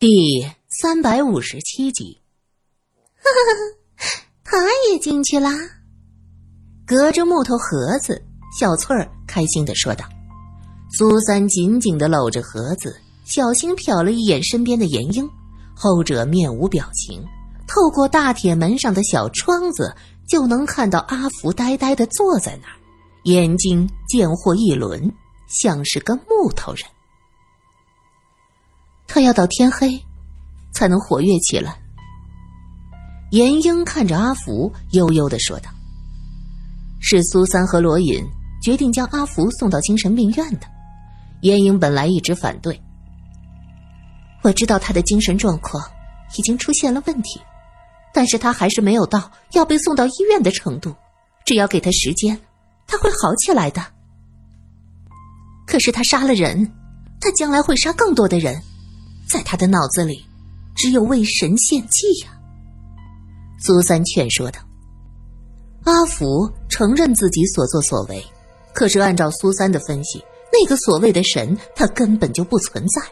第三百五十七集，哈哈，他也进去啦。隔着木头盒子，小翠儿开心的说道。苏三紧紧的搂着盒子，小心瞟了一眼身边的严英，后者面无表情。透过大铁门上的小窗子，就能看到阿福呆呆的坐在那儿，眼睛见货一轮，像是个木头人。他要到天黑，才能活跃起来。严英看着阿福，悠悠的说道：“是苏三和罗隐决定将阿福送到精神病院的。”严英本来一直反对，我知道他的精神状况已经出现了问题。但是他还是没有到要被送到医院的程度，只要给他时间，他会好起来的。可是他杀了人，他将来会杀更多的人，在他的脑子里，只有为神献祭呀。苏三劝说道。阿福承认自己所作所为，可是按照苏三的分析，那个所谓的神，他根本就不存在，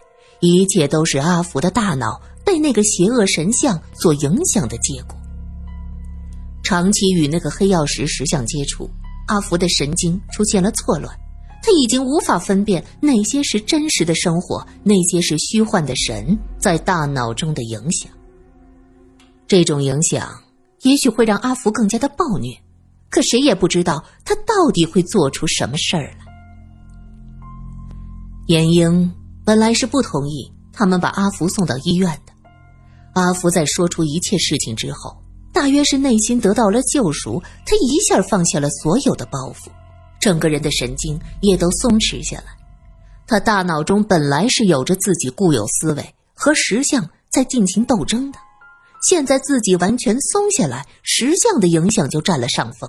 一切都是阿福的大脑。被那个邪恶神像所影响的结果。长期与那个黑曜石石像接触，阿福的神经出现了错乱，他已经无法分辨哪些是真实的生活，哪些是虚幻的神在大脑中的影响。这种影响也许会让阿福更加的暴虐，可谁也不知道他到底会做出什么事儿来。严英本来是不同意他们把阿福送到医院的。阿福在说出一切事情之后，大约是内心得到了救赎，他一下放下了所有的包袱，整个人的神经也都松弛下来。他大脑中本来是有着自己固有思维和石像在进行斗争的，现在自己完全松下来，石像的影响就占了上风。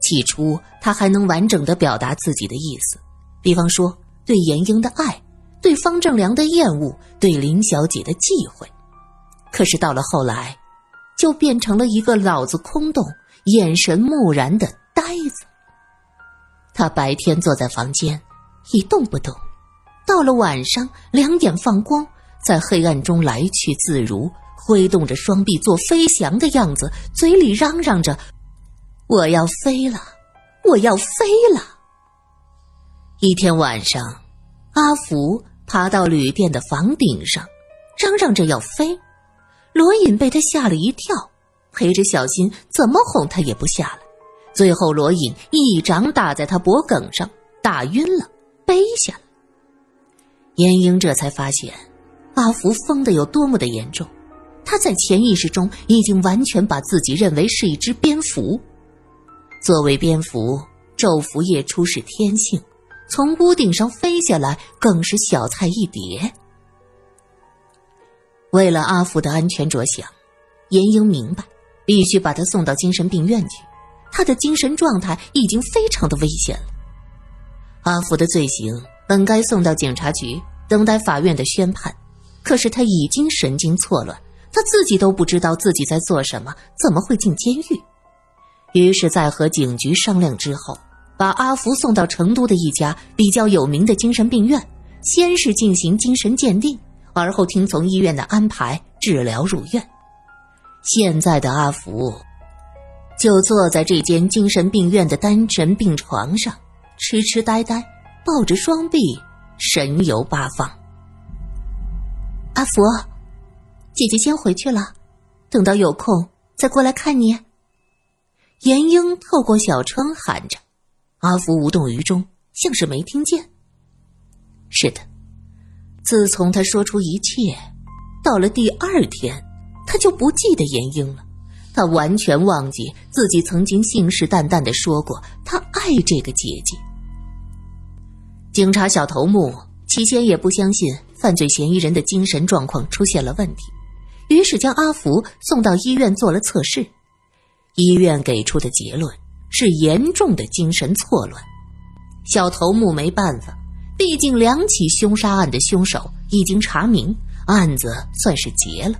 起初他还能完整的表达自己的意思，比方说对严英的爱，对方正良的厌恶，对林小姐的忌讳。可是到了后来，就变成了一个脑子空洞、眼神木然的呆子。他白天坐在房间一动不动，到了晚上两眼放光，在黑暗中来去自如，挥动着双臂做飞翔的样子，嘴里嚷嚷着：“我要飞了，我要飞了。”一天晚上，阿福爬到旅店的房顶上，嚷嚷着要飞。罗隐被他吓了一跳，陪着小新怎么哄他也不下来，最后罗隐一掌打在他脖颈上，打晕了，背下来。严英这才发现，阿福疯的有多么的严重，他在潜意识中已经完全把自己认为是一只蝙蝠。作为蝙蝠，昼伏夜出是天性，从屋顶上飞下来更是小菜一碟。为了阿福的安全着想，严英明白，必须把他送到精神病院去。他的精神状态已经非常的危险了。阿福的罪行本该送到警察局，等待法院的宣判。可是他已经神经错乱，他自己都不知道自己在做什么，怎么会进监狱？于是，在和警局商量之后，把阿福送到成都的一家比较有名的精神病院，先是进行精神鉴定。而后听从医院的安排治疗入院。现在的阿福就坐在这间精神病院的单人病床上，痴痴呆呆，抱着双臂，神游八方。阿福，姐姐先回去了，等到有空再过来看你。严英透过小窗喊着，阿福无动于衷，像是没听见。是的。自从他说出一切，到了第二天，他就不记得严英了。他完全忘记自己曾经信誓旦旦的说过他爱这个姐姐。警察小头目起先也不相信犯罪嫌疑人的精神状况出现了问题，于是将阿福送到医院做了测试。医院给出的结论是严重的精神错乱。小头目没办法。毕竟，两起凶杀案的凶手已经查明，案子算是结了。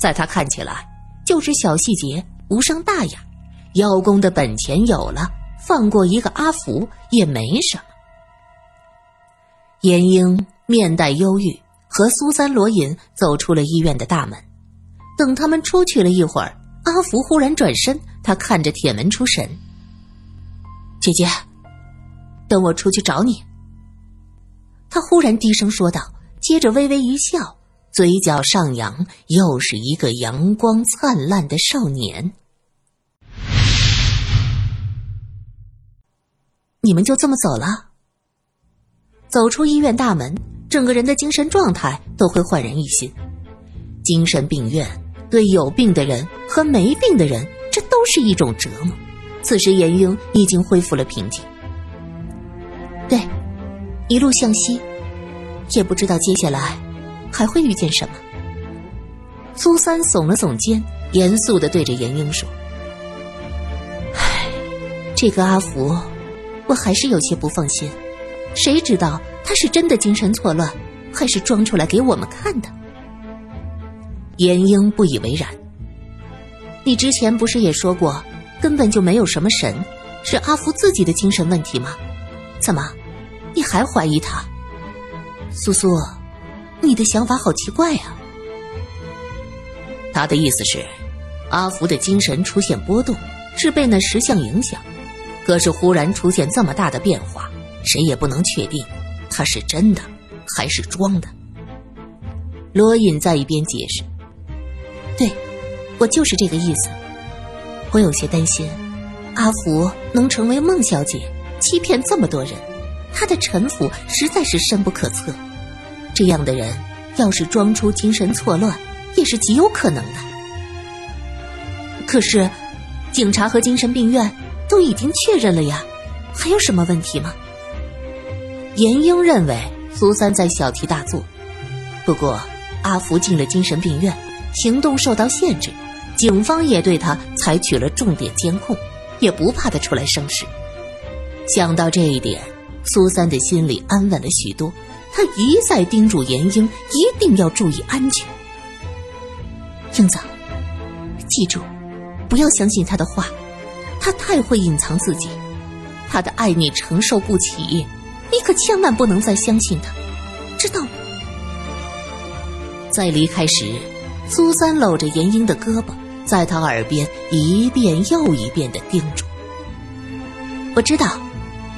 在他看起来，就是小细节，无伤大雅。邀功的本钱有了，放过一个阿福也没什么。严英面带忧郁，和苏三、罗隐走出了医院的大门。等他们出去了一会儿，阿福忽然转身，他看着铁门出神：“姐姐，等我出去找你。”他忽然低声说道，接着微微一笑，嘴角上扬，又是一个阳光灿烂的少年。你们就这么走了？走出医院大门，整个人的精神状态都会焕然一新。精神病院对有病的人和没病的人，这都是一种折磨。此时，严英已经恢复了平静。对。一路向西，也不知道接下来还会遇见什么。苏三耸了耸肩，严肃的对着严英说：“唉，这个阿福，我还是有些不放心。谁知道他是真的精神错乱，还是装出来给我们看的？”严英不以为然：“你之前不是也说过，根本就没有什么神，是阿福自己的精神问题吗？怎么？”你还怀疑他，苏苏，你的想法好奇怪呀。他的意思是，阿福的精神出现波动，是被那石像影响。可是忽然出现这么大的变化，谁也不能确定他是真的还是装的。罗隐在一边解释：“对，我就是这个意思。我有些担心，阿福能成为孟小姐，欺骗这么多人。”他的城府实在是深不可测，这样的人要是装出精神错乱，也是极有可能的。可是，警察和精神病院都已经确认了呀，还有什么问题吗？严英认为苏三在小题大做。不过，阿福进了精神病院，行动受到限制，警方也对他采取了重点监控，也不怕他出来生事。想到这一点。苏三的心里安稳了许多，他一再叮嘱严英一定要注意安全。英子，记住，不要相信他的话，他太会隐藏自己，他的爱你承受不起，你可千万不能再相信他，知道吗？在离开时，苏三搂着严英的胳膊，在他耳边一遍又一遍的叮嘱：“我知道，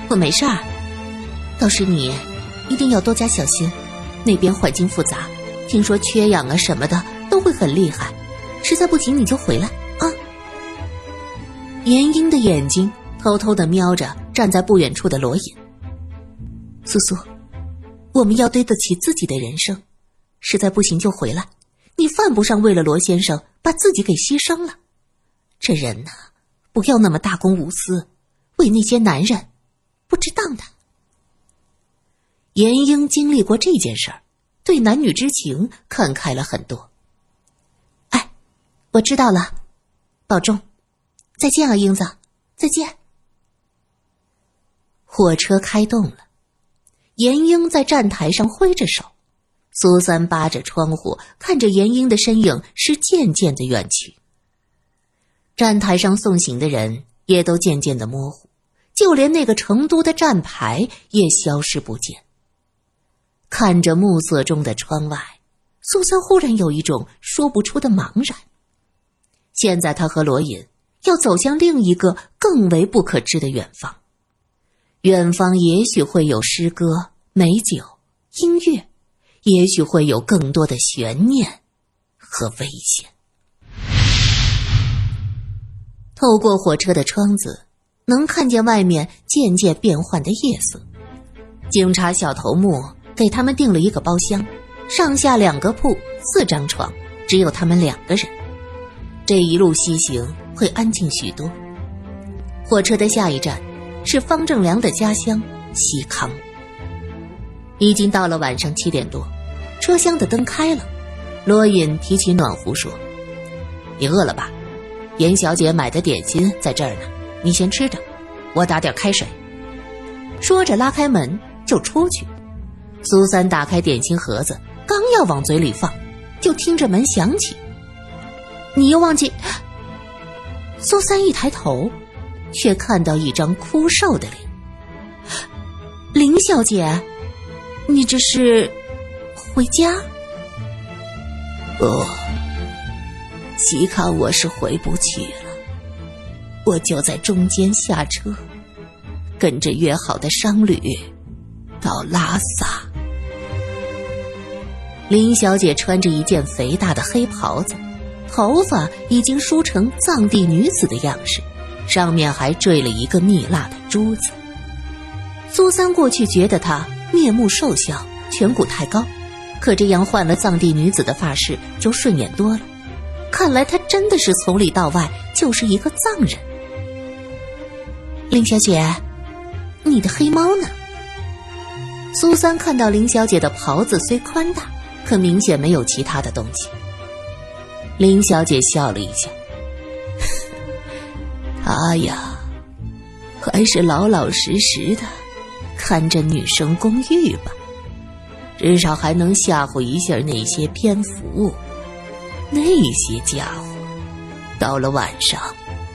我没事儿。”倒是你，一定要多加小心，那边环境复杂，听说缺氧啊什么的都会很厉害，实在不行你就回来啊。严英的眼睛偷偷的瞄着站在不远处的罗隐。苏苏，我们要对得起自己的人生，实在不行就回来，你犯不上为了罗先生把自己给牺牲了。这人呐，不要那么大公无私，为那些男人不值当的。严英经历过这件事儿，对男女之情看开了很多。哎，我知道了，保重，再见啊，英子，再见。火车开动了，严英在站台上挥着手，苏三扒着窗户看着严英的身影是渐渐的远去。站台上送行的人也都渐渐的模糊，就连那个成都的站牌也消失不见。看着暮色中的窗外，苏三忽然有一种说不出的茫然。现在他和罗隐要走向另一个更为不可知的远方，远方也许会有诗歌、美酒、音乐，也许会有更多的悬念和危险。透过火车的窗子，能看见外面渐渐变幻的夜色。警察小头目。给他们订了一个包厢，上下两个铺，四张床，只有他们两个人。这一路西行会安静许多。火车的下一站是方正良的家乡西康。已经到了晚上七点多，车厢的灯开了。罗隐提起暖壶说：“你饿了吧？严小姐买的点心在这儿呢，你先吃着，我打点开水。”说着拉开门就出去。苏三打开点心盒子，刚要往嘴里放，就听着门响起。你又忘记？苏三一抬头，却看到一张枯瘦的脸。林小姐，你这是回家？不，细看我是回不去了。我就在中间下车，跟着约好的商旅到拉萨。林小姐穿着一件肥大的黑袍子，头发已经梳成藏地女子的样式，上面还缀了一个蜜蜡的珠子。苏三过去觉得她面目瘦小，颧骨太高，可这样换了藏地女子的发饰就顺眼多了。看来她真的是从里到外就是一个藏人。林小姐，你的黑猫呢？苏三看到林小姐的袍子虽宽大，可明显没有其他的东西。林小姐笑了一下：“她呀，还是老老实实的看着女生公寓吧，至少还能吓唬一下那些蝙蝠。那些家伙，到了晚上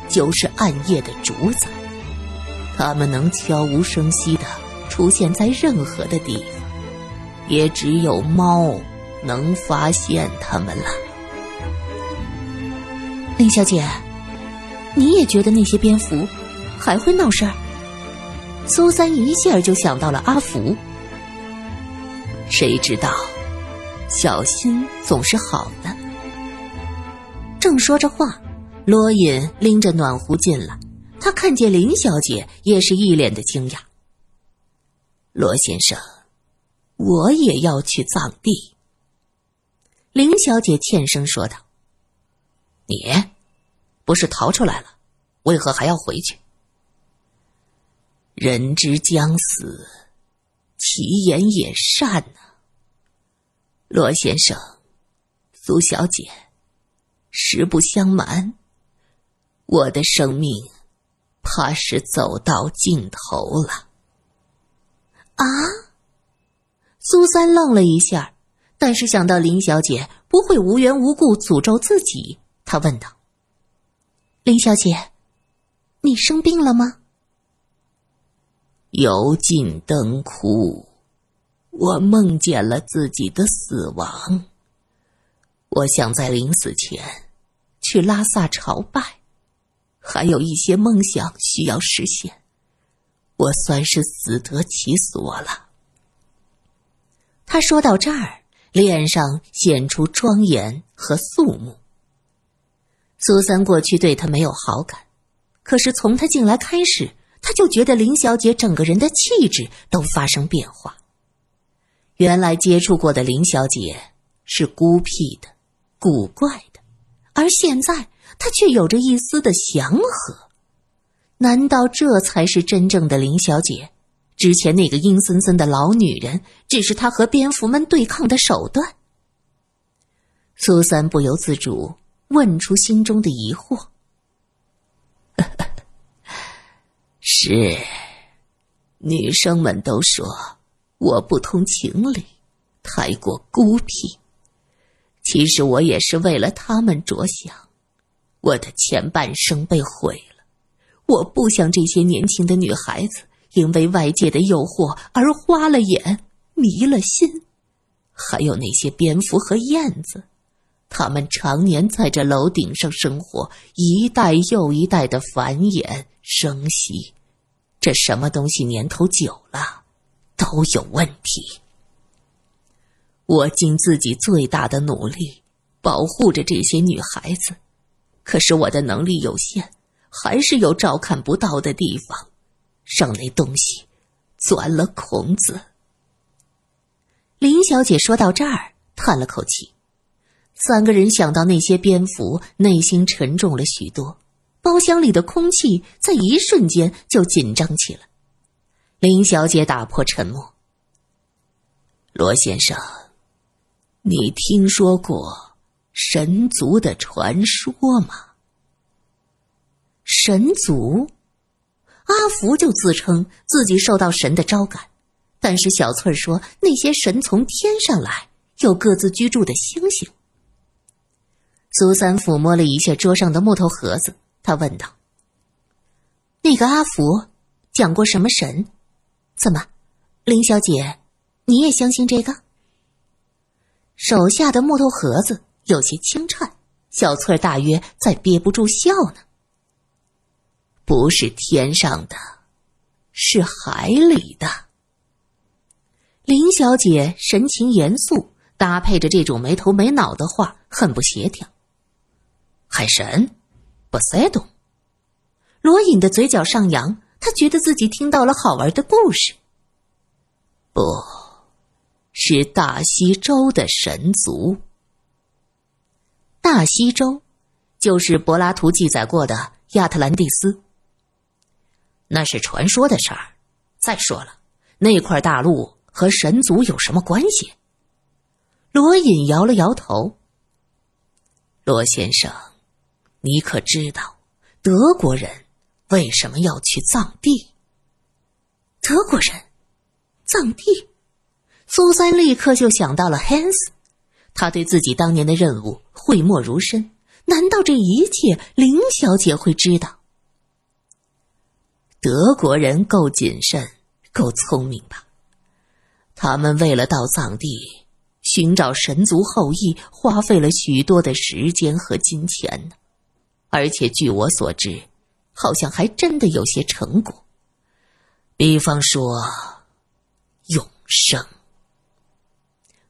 就是暗夜的主宰。”他们能悄无声息的出现在任何的地方，也只有猫能发现他们了。林小姐，你也觉得那些蝙蝠还会闹事儿？苏三一下就想到了阿福。谁知道，小心总是好的。正说着话，罗隐拎着暖壶进来。他看见林小姐，也是一脸的惊讶。罗先生，我也要去藏地。林小姐欠声说道：“你不是逃出来了，为何还要回去？”人之将死，其言也善呢。罗先生，苏小姐，实不相瞒，我的生命。怕是走到尽头了。啊！苏三愣了一下，但是想到林小姐不会无缘无故诅咒自己，他问道：“林小姐，你生病了吗？”油尽灯枯，我梦见了自己的死亡。我想在临死前去拉萨朝拜。还有一些梦想需要实现，我算是死得其所了。他说到这儿，脸上显出庄严和肃穆。苏三过去对他没有好感，可是从他进来开始，他就觉得林小姐整个人的气质都发生变化。原来接触过的林小姐是孤僻的、古怪的，而现在。他却有着一丝的祥和，难道这才是真正的林小姐？之前那个阴森森的老女人，只是他和蝙蝠们对抗的手段。苏三不由自主问出心中的疑惑：“ 是，女生们都说我不通情理，太过孤僻。其实我也是为了他们着想。”我的前半生被毁了，我不想这些年轻的女孩子因为外界的诱惑而花了眼、迷了心。还有那些蝙蝠和燕子，它们常年在这楼顶上生活，一代又一代的繁衍生息。这什么东西年头久了都有问题。我尽自己最大的努力保护着这些女孩子。可是我的能力有限，还是有照看不到的地方，让那东西钻了孔子。林小姐说到这儿，叹了口气。三个人想到那些蝙蝠，内心沉重了许多。包厢里的空气在一瞬间就紧张起来。林小姐打破沉默：“罗先生，你听说过？”神族的传说吗？神族，阿福就自称自己受到神的召感，但是小翠儿说那些神从天上来，有各自居住的星星。苏三抚摸了一下桌上的木头盒子，他问道：“那个阿福讲过什么神？怎么，林小姐，你也相信这个？”手下的木头盒子有些轻颤，小翠儿大约在憋不住笑呢。不是天上的，是海里的。林小姐神情严肃，搭配着这种没头没脑的话，很不协调。海神，波塞冬。罗隐的嘴角上扬，他觉得自己听到了好玩的故事。不。是大西洲的神族。大西洲，就是柏拉图记载过的亚特兰蒂斯。那是传说的事儿。再说了，那块大陆和神族有什么关系？罗隐摇了摇头。罗先生，你可知道德国人为什么要去藏地？德国人，藏地。苏三立刻就想到了 Hans，他对自己当年的任务讳莫如深。难道这一切林小姐会知道？德国人够谨慎，够聪明吧？他们为了到藏地寻找神族后裔，花费了许多的时间和金钱呢。而且据我所知，好像还真的有些成果。比方说，永生。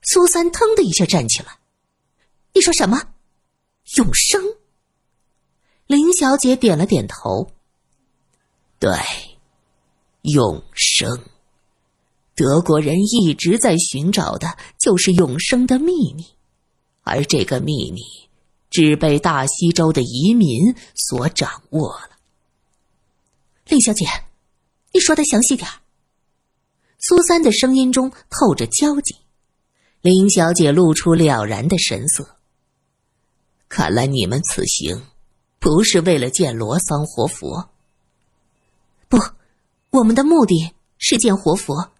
苏三腾的一下站起来，你说什么？永生？林小姐点了点头。对，永生。德国人一直在寻找的就是永生的秘密，而这个秘密只被大西洲的移民所掌握了。林小姐，你说的详细点苏三的声音中透着焦急。林小姐露出了然的神色。看来你们此行不是为了见罗桑活佛。不，我们的目的是见活佛。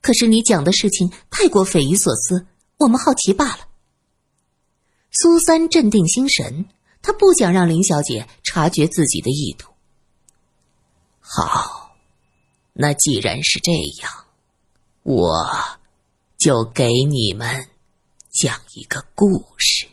可是你讲的事情太过匪夷所思，我们好奇罢了。苏三镇定心神，他不想让林小姐察觉自己的意图。好，那既然是这样，我。就给你们讲一个故事。